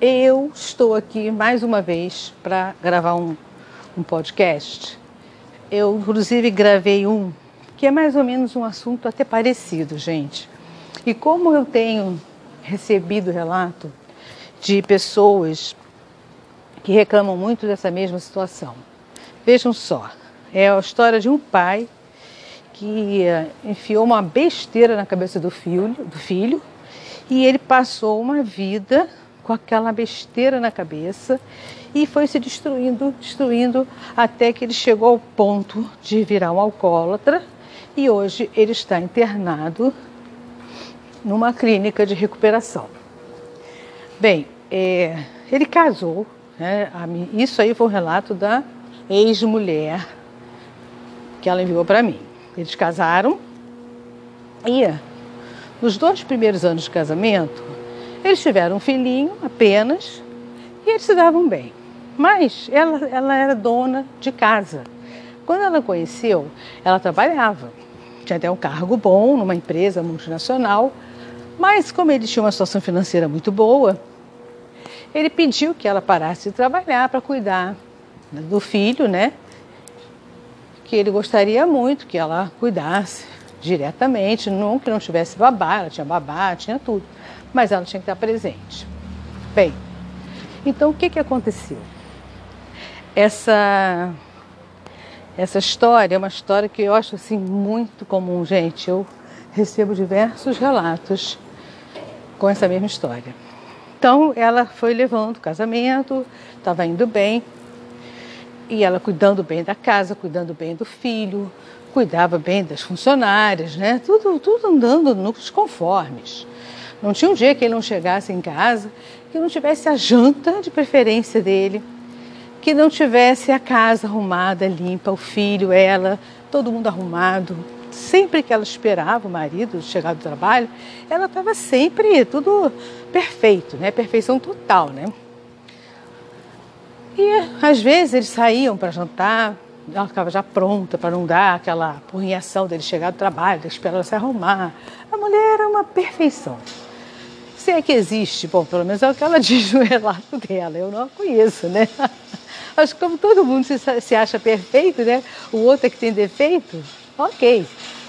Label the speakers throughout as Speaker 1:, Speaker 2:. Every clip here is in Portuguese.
Speaker 1: eu estou aqui mais uma vez para gravar um, um podcast. Eu, inclusive, gravei um que é mais ou menos um assunto até parecido, gente. E como eu tenho recebido relato de pessoas que reclamam muito dessa mesma situação. Vejam só, é a história de um pai que eh, enfiou uma besteira na cabeça do filho, do filho e ele passou uma vida com aquela besteira na cabeça e foi se destruindo, destruindo, até que ele chegou ao ponto de virar um alcoólatra e hoje ele está internado numa clínica de recuperação. Bem, é, ele casou, né, isso aí foi um relato da ex-mulher que ela enviou para mim. Eles casaram e nos dois primeiros anos de casamento, eles tiveram um filhinho apenas e eles se davam bem. Mas ela, ela era dona de casa. Quando ela conheceu, ela trabalhava. Tinha até um cargo bom numa empresa multinacional. Mas como ele tinha uma situação financeira muito boa, ele pediu que ela parasse de trabalhar para cuidar do filho, né? Que ele gostaria muito que ela cuidasse diretamente, não que não tivesse babá, ela tinha babá, tinha tudo, mas ela tinha que estar presente. Bem, então o que, que aconteceu? Essa essa história é uma história que eu acho assim muito comum, gente. Eu recebo diversos relatos com essa mesma história. Então ela foi levando o casamento, estava indo bem, e ela cuidando bem da casa, cuidando bem do filho, cuidava bem das funcionárias, né? Tudo, tudo andando nos conformes. Não tinha um dia que ele não chegasse em casa que não tivesse a janta de preferência dele, que não tivesse a casa arrumada, limpa, o filho, ela, todo mundo arrumado. Sempre que ela esperava o marido chegar do trabalho, ela estava sempre tudo perfeito, né? Perfeição total, né? E às vezes eles saíam para jantar, ela ficava já pronta para não dar aquela porrinhação dele chegar do trabalho, esperar ela se arrumar. A mulher era uma perfeição. Se é que existe, bom, pelo menos é o que ela diz no relato dela, eu não a conheço, né? Acho que como todo mundo se, se acha perfeito, né? O outro é que tem defeito, ok,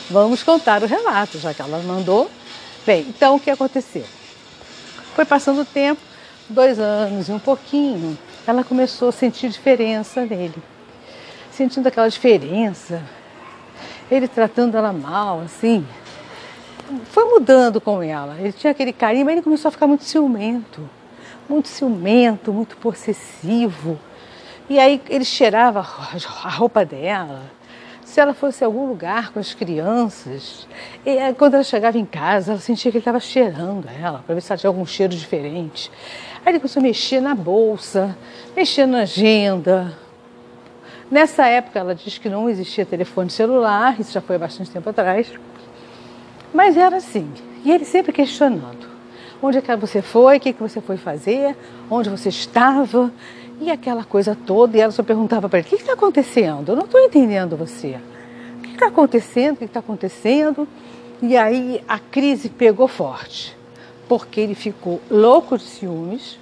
Speaker 1: vamos contar o relato, já que ela mandou. Bem, então o que aconteceu? Foi passando o tempo, dois anos e um pouquinho, ela começou a sentir diferença nele sentindo aquela diferença, ele tratando ela mal, assim. Foi mudando com ela. Ele tinha aquele carinho, mas ele começou a ficar muito ciumento. Muito ciumento, muito possessivo. E aí ele cheirava a roupa dela. Se ela fosse a algum lugar com as crianças, e quando ela chegava em casa, ela sentia que ele estava cheirando ela, para ver se ela tinha algum cheiro diferente. Aí ele começou a mexer na bolsa, mexer na agenda, Nessa época, ela diz que não existia telefone celular, isso já foi há bastante tempo atrás. Mas era assim. E ele sempre questionando: onde é que você foi, o que, que você foi fazer, onde você estava, e aquela coisa toda. E ela só perguntava para ele: o que está acontecendo? Eu não estou entendendo você. O que está acontecendo? O que está acontecendo? E aí a crise pegou forte, porque ele ficou louco de ciúmes,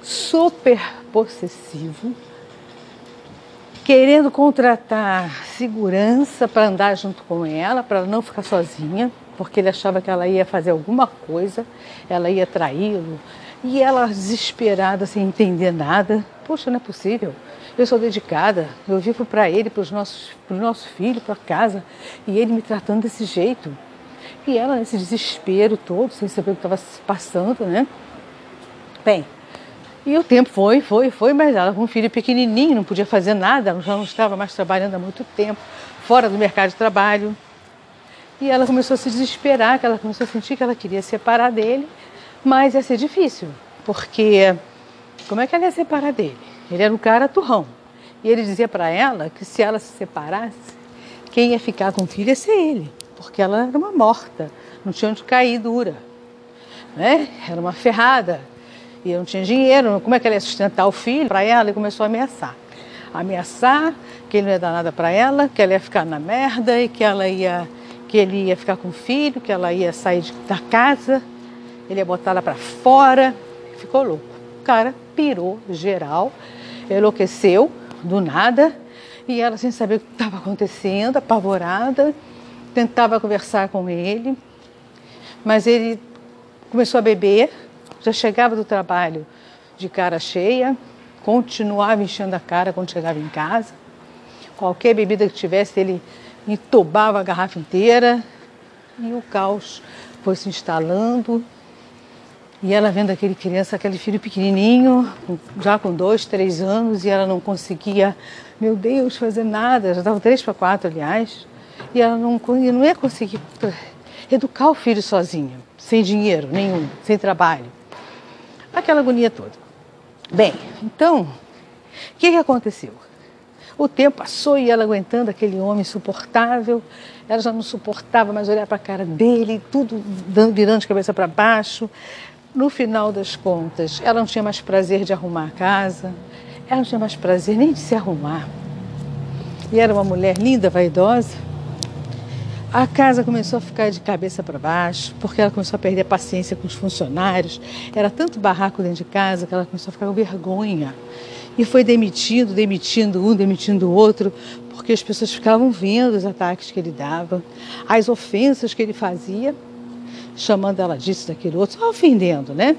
Speaker 1: super possessivo querendo contratar segurança para andar junto com ela, para não ficar sozinha, porque ele achava que ela ia fazer alguma coisa, ela ia traí-lo. E ela desesperada, sem entender nada. Poxa, não é possível. Eu sou dedicada, eu vivo para ele, para o nosso filho, para casa, e ele me tratando desse jeito. E ela nesse desespero todo, sem saber o que estava passando, né? Bem, e o tempo foi, foi, foi, mas ela com um filho pequenininho, não podia fazer nada, já não estava mais trabalhando há muito tempo, fora do mercado de trabalho. E ela começou a se desesperar, que ela começou a sentir que ela queria separar dele, mas ia ser difícil, porque como é que ela ia separar dele? Ele era um cara turrão. E ele dizia para ela que se ela se separasse, quem ia ficar com o filho ia ser ele, porque ela era uma morta, não tinha onde cair dura. Né? Era uma ferrada, e eu não tinha dinheiro, como é que ela ia sustentar o filho para ela? E começou a ameaçar. Ameaçar que ele não ia dar nada para ela, que ela ia ficar na merda e que ela ia que ele ia ficar com o filho, que ela ia sair de, da casa, ele ia botar ela para fora. Ficou louco. cara pirou geral, enlouqueceu do nada e ela, sem saber o que estava acontecendo, apavorada, tentava conversar com ele, mas ele começou a beber, já chegava do trabalho de cara cheia, continuava enchendo a cara quando chegava em casa. Qualquer bebida que tivesse, ele entubava a garrafa inteira e o caos foi se instalando. E ela vendo aquele criança, aquele filho pequenininho, já com dois, três anos, e ela não conseguia, meu Deus, fazer nada, já estava três para quatro, aliás, e ela não, não ia conseguir educar o filho sozinha, sem dinheiro nenhum, sem trabalho. Aquela agonia toda. Bem, então, o que, que aconteceu? O tempo passou e ela aguentando aquele homem insuportável, ela já não suportava mais olhar para a cara dele, tudo virando de cabeça para baixo. No final das contas, ela não tinha mais prazer de arrumar a casa, ela não tinha mais prazer nem de se arrumar. E era uma mulher linda, vaidosa. A casa começou a ficar de cabeça para baixo, porque ela começou a perder a paciência com os funcionários. Era tanto barraco dentro de casa que ela começou a ficar com vergonha. E foi demitindo, demitindo um, demitindo o outro, porque as pessoas ficavam vendo os ataques que ele dava, as ofensas que ele fazia chamando ela disso, daquele outro, só ofendendo, né?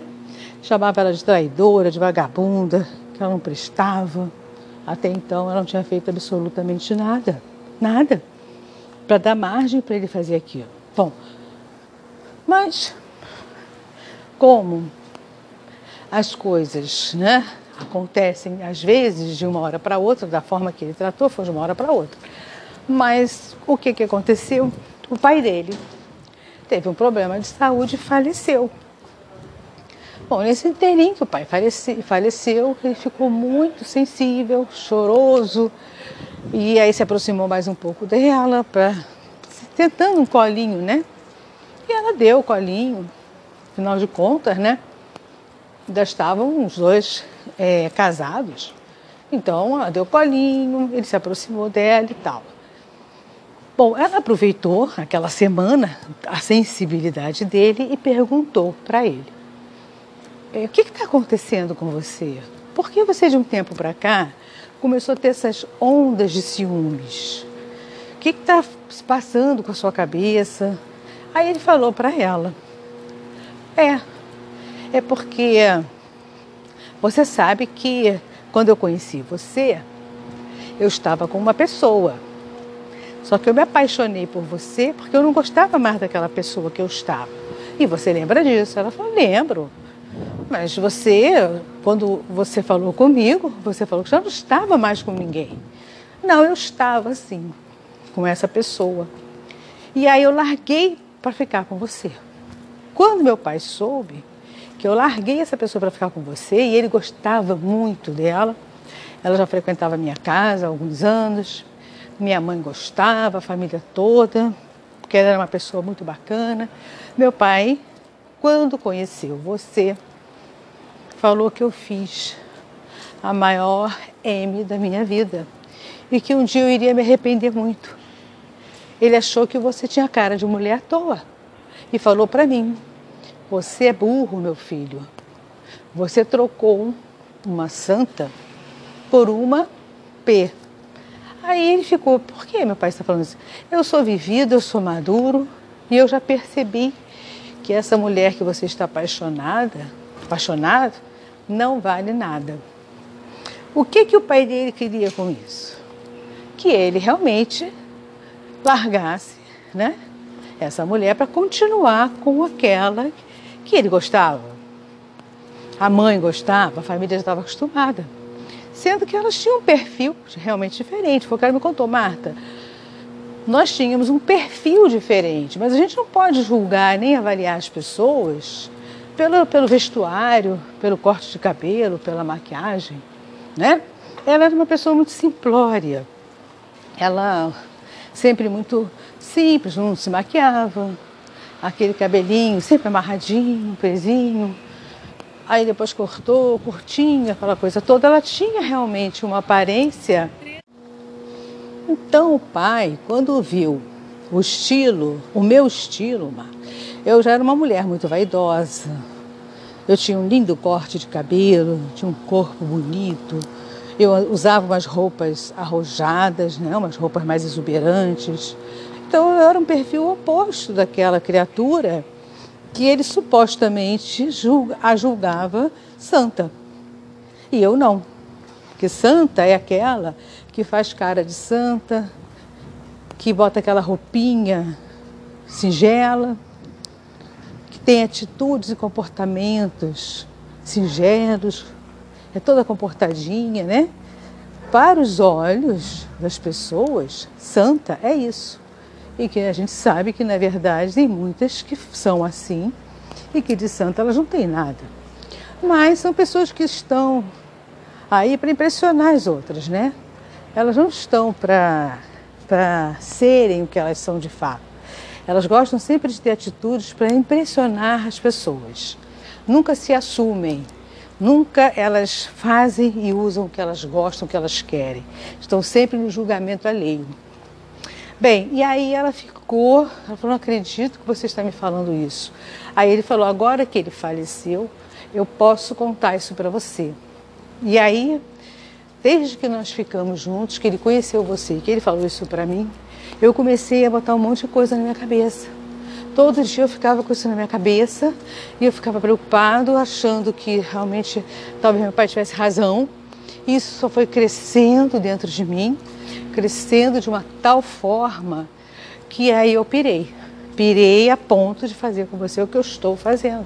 Speaker 1: Chamava ela de traidora, de vagabunda, que ela não prestava. Até então ela não tinha feito absolutamente nada, nada, para dar margem para ele fazer aquilo. Bom, mas como as coisas, né? Acontecem às vezes de uma hora para outra, da forma que ele tratou, foi de uma hora para outra. Mas o que, que aconteceu? O pai dele teve um problema de saúde e faleceu. Bom, nesse inteirinho que o pai faleceu, ele ficou muito sensível, choroso, e aí se aproximou mais um pouco dela, pra, tentando um colinho, né? E ela deu o colinho, afinal de contas, né? Ainda estavam os dois é, casados. Então ela deu colinho, ele se aproximou dela e tal. Bom, ela aproveitou aquela semana a sensibilidade dele e perguntou para ele: é, O que está acontecendo com você? Por que você, de um tempo para cá, começou a ter essas ondas de ciúmes? O que está passando com a sua cabeça? Aí ele falou para ela: É, é porque você sabe que quando eu conheci você, eu estava com uma pessoa só que eu me apaixonei por você porque eu não gostava mais daquela pessoa que eu estava. E você lembra disso? Ela falou: lembro. Mas você, quando você falou comigo, você falou que já não estava mais com ninguém. Não, eu estava sim, com essa pessoa. E aí eu larguei para ficar com você. Quando meu pai soube que eu larguei essa pessoa para ficar com você e ele gostava muito dela, ela já frequentava minha casa há alguns anos, minha mãe gostava, a família toda, porque ela era uma pessoa muito bacana. Meu pai, quando conheceu você, falou que eu fiz a maior M da minha vida e que um dia eu iria me arrepender muito. Ele achou que você tinha cara de mulher à toa e falou para mim: Você é burro, meu filho. Você trocou uma santa por uma P. Aí ele ficou, por que meu pai está falando isso? Eu sou vivido, eu sou maduro e eu já percebi que essa mulher que você está apaixonada, apaixonado, não vale nada. O que que o pai dele queria com isso? Que ele realmente largasse, né, essa mulher para continuar com aquela que ele gostava. A mãe gostava, a família já estava acostumada sendo que elas tinham um perfil realmente diferente. Foi o que ela me contou, Marta. Nós tínhamos um perfil diferente, mas a gente não pode julgar nem avaliar as pessoas pelo, pelo vestuário, pelo corte de cabelo, pela maquiagem, né? Ela era uma pessoa muito simplória. Ela sempre muito simples, não se maquiava, aquele cabelinho sempre amarradinho, pezinho, aí depois cortou, curtinha, aquela coisa toda. Ela tinha realmente uma aparência. Então o pai, quando viu o estilo, o meu estilo, eu já era uma mulher muito vaidosa, Eu tinha um lindo corte de cabelo, tinha um corpo bonito. Eu usava umas roupas arrojadas, né? umas roupas mais exuberantes. Então eu era um perfil oposto daquela criatura que ele supostamente julga, a julgava santa. E eu não. Porque santa é aquela que faz cara de santa, que bota aquela roupinha singela, que tem atitudes e comportamentos singelos, é toda comportadinha, né? Para os olhos das pessoas, santa é isso. E que a gente sabe que, na verdade, tem muitas que são assim e que de santa elas não têm nada. Mas são pessoas que estão aí para impressionar as outras, né? Elas não estão para serem o que elas são de fato. Elas gostam sempre de ter atitudes para impressionar as pessoas. Nunca se assumem, nunca elas fazem e usam o que elas gostam, o que elas querem. Estão sempre no julgamento alheio. Bem, e aí ela ficou, ela falou, não acredito que você está me falando isso. Aí ele falou, agora que ele faleceu, eu posso contar isso para você. E aí, desde que nós ficamos juntos, que ele conheceu você, que ele falou isso para mim, eu comecei a botar um monte de coisa na minha cabeça. Todo dia eu ficava com isso na minha cabeça e eu ficava preocupado, achando que realmente talvez meu pai tivesse razão. Isso só foi crescendo dentro de mim crescendo de uma tal forma que aí eu pirei. Pirei a ponto de fazer com você o que eu estou fazendo.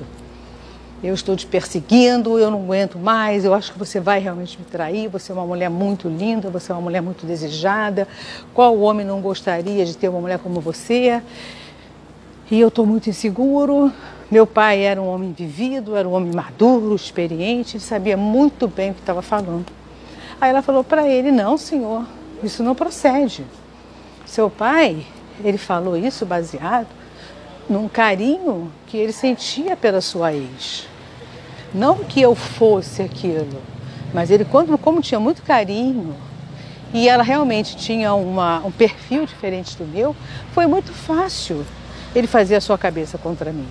Speaker 1: Eu estou te perseguindo, eu não aguento mais, eu acho que você vai realmente me trair, você é uma mulher muito linda, você é uma mulher muito desejada. Qual homem não gostaria de ter uma mulher como você? E eu estou muito inseguro. Meu pai era um homem vivido, era um homem maduro, experiente, ele sabia muito bem o que estava falando. Aí ela falou para ele: Não, senhor, isso não procede. Seu pai, ele falou isso baseado num carinho que ele sentia pela sua ex. Não que eu fosse aquilo, mas ele, quando, como tinha muito carinho e ela realmente tinha uma, um perfil diferente do meu, foi muito fácil ele fazer a sua cabeça contra mim.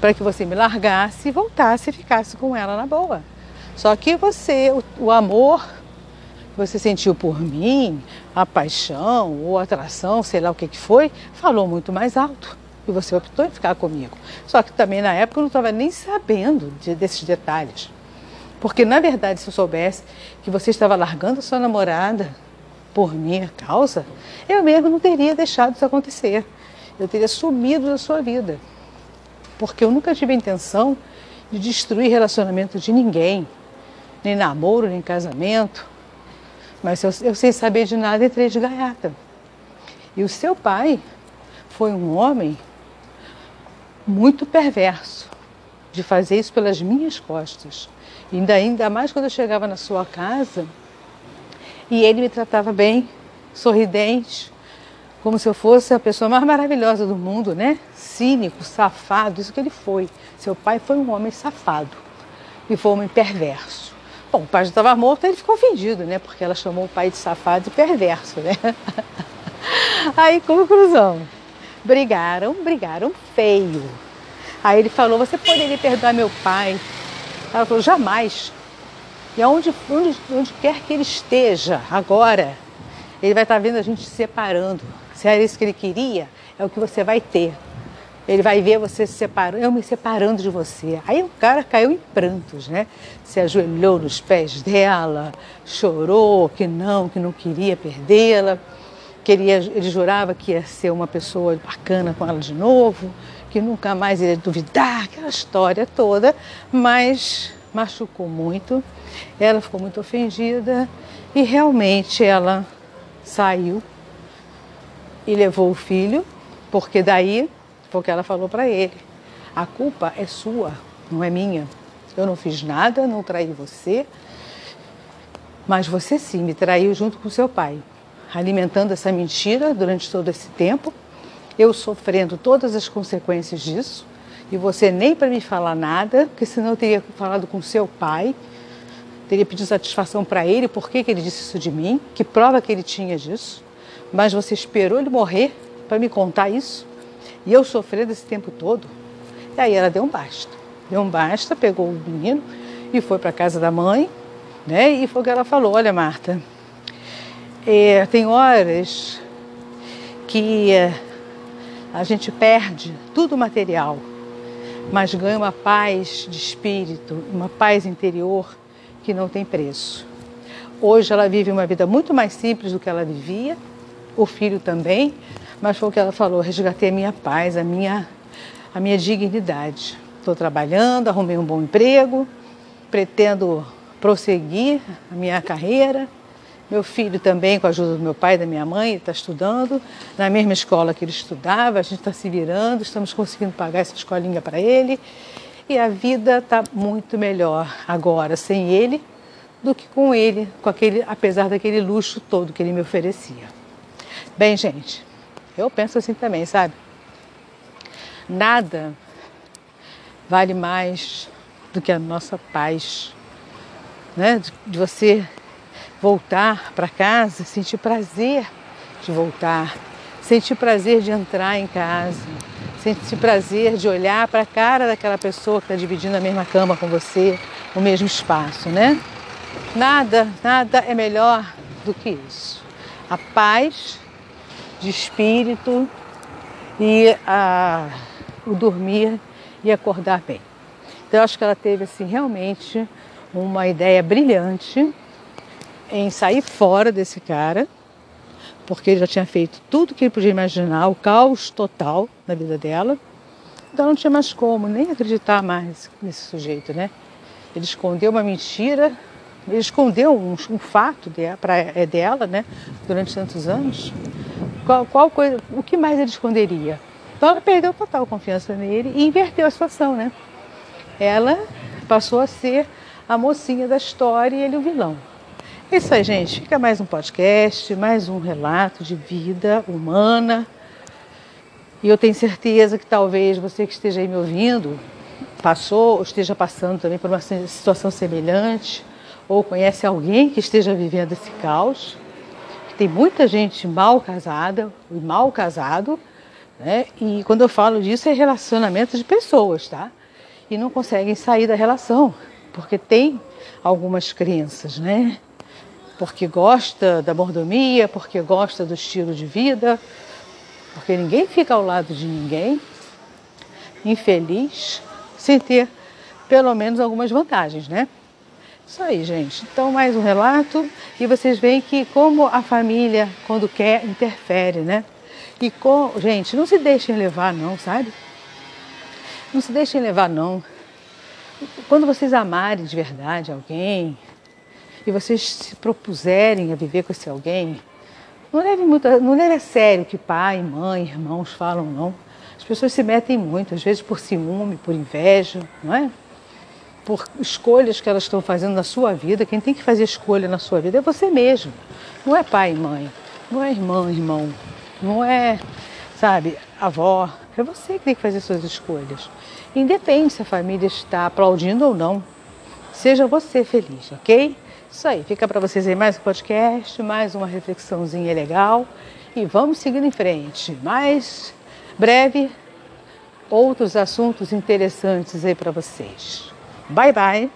Speaker 1: Para que você me largasse e voltasse e ficasse com ela na boa. Só que você, o, o amor você sentiu por mim, a paixão ou atração, sei lá o que, que foi, falou muito mais alto. E você optou em ficar comigo. Só que também na época eu não estava nem sabendo de, desses detalhes. Porque na verdade, se eu soubesse que você estava largando sua namorada por minha causa, eu mesmo não teria deixado isso acontecer. Eu teria sumido da sua vida. Porque eu nunca tive a intenção de destruir relacionamento de ninguém, nem namoro, nem casamento. Mas eu, eu sem saber de nada entrei de gaiata. E o seu pai foi um homem muito perverso de fazer isso pelas minhas costas. Ainda, ainda mais quando eu chegava na sua casa e ele me tratava bem, sorridente, como se eu fosse a pessoa mais maravilhosa do mundo, né? Cínico, safado, isso que ele foi. Seu pai foi um homem safado e foi um homem perverso. Bom, o pai já estava morto, ele ficou ofendido, né? Porque ela chamou o pai de safado e perverso, né? Aí, conclusão, brigaram, brigaram feio. Aí ele falou, você poderia perdoar meu pai? Ela falou, jamais. E aonde, onde, onde quer que ele esteja agora, ele vai estar vendo a gente se separando. Se era isso que ele queria, é o que você vai ter. Ele vai ver você se separando, eu me separando de você. Aí o cara caiu em prantos, né? Se ajoelhou nos pés dela, chorou que não, que não queria perdê-la. Queria, ele jurava que ia ser uma pessoa bacana com ela de novo, que nunca mais iria duvidar, aquela história toda, mas machucou muito. Ela ficou muito ofendida e realmente ela saiu e levou o filho, porque daí porque ela falou para ele: a culpa é sua, não é minha. Eu não fiz nada, não traí você, mas você sim me traiu junto com seu pai, alimentando essa mentira durante todo esse tempo. Eu sofrendo todas as consequências disso e você nem para me falar nada, porque senão eu teria falado com seu pai, teria pedido satisfação para ele, por que, ele disse isso de mim, que prova que ele tinha disso, mas você esperou ele morrer para me contar isso? E eu sofrendo esse tempo todo. E aí ela deu um basta. deu um basta, pegou o menino e foi para casa da mãe, né? E foi o que ela falou: Olha, Marta, é, tem horas que é, a gente perde tudo material, mas ganha uma paz de espírito, uma paz interior que não tem preço. Hoje ela vive uma vida muito mais simples do que ela vivia, o filho também, mas foi o que ela falou: resgatei a minha paz, a minha, a minha dignidade. Estou trabalhando, arrumei um bom emprego, pretendo prosseguir a minha carreira. Meu filho também, com a ajuda do meu pai e da minha mãe, está estudando na mesma escola que ele estudava. A gente está se virando, estamos conseguindo pagar essa escolinha para ele. E a vida está muito melhor agora sem ele do que com ele, com aquele, apesar daquele luxo todo que ele me oferecia. Bem, gente, eu penso assim também, sabe? Nada vale mais do que a nossa paz, né? De, de você voltar para casa, sentir prazer de voltar, sentir prazer de entrar em casa, sentir prazer de olhar para a cara daquela pessoa que está dividindo a mesma cama com você, o mesmo espaço, né? Nada, nada é melhor do que isso. A paz de espírito e a, o dormir e acordar bem. Então, eu acho que ela teve assim realmente uma ideia brilhante em sair fora desse cara, porque ele já tinha feito tudo que ele podia imaginar, o caos total na vida dela. Então não tinha mais como nem acreditar mais nesse sujeito, né? Ele escondeu uma mentira, ele escondeu um, um fato de, pra, é dela, né? Durante tantos anos. Qual, qual coisa, o que mais ele esconderia? Então ela perdeu total confiança nele e inverteu a situação, né? Ela passou a ser a mocinha da história e ele o vilão. É isso aí, gente. Fica mais um podcast, mais um relato de vida humana. E eu tenho certeza que talvez você que esteja aí me ouvindo passou ou esteja passando também por uma situação semelhante ou conhece alguém que esteja vivendo esse caos. Tem muita gente mal casada e mal casado, né? E quando eu falo disso é relacionamento de pessoas, tá? E não conseguem sair da relação, porque tem algumas crenças, né? Porque gosta da mordomia, porque gosta do estilo de vida, porque ninguém fica ao lado de ninguém infeliz sem ter pelo menos algumas vantagens, né? Isso aí, gente. Então, mais um relato e vocês veem que como a família, quando quer, interfere, né? E com, gente, não se deixem levar não, sabe? Não se deixem levar não. Quando vocês amarem de verdade alguém, e vocês se propuserem a viver com esse alguém, não leve, muito, não leve a sério que pai, mãe, irmãos falam, não. As pessoas se metem muito, às vezes por ciúme, por inveja, não é? Por escolhas que elas estão fazendo na sua vida. Quem tem que fazer escolha na sua vida é você mesmo. Não é pai e mãe, não é irmã, irmão, não é, sabe, avó. É você que tem que fazer suas escolhas. Independe se a família está aplaudindo ou não. Seja você feliz, ok? Isso aí, fica para vocês aí mais um podcast, mais uma reflexãozinha legal e vamos seguindo em frente. Mais breve, outros assuntos interessantes aí para vocês. Bye bye!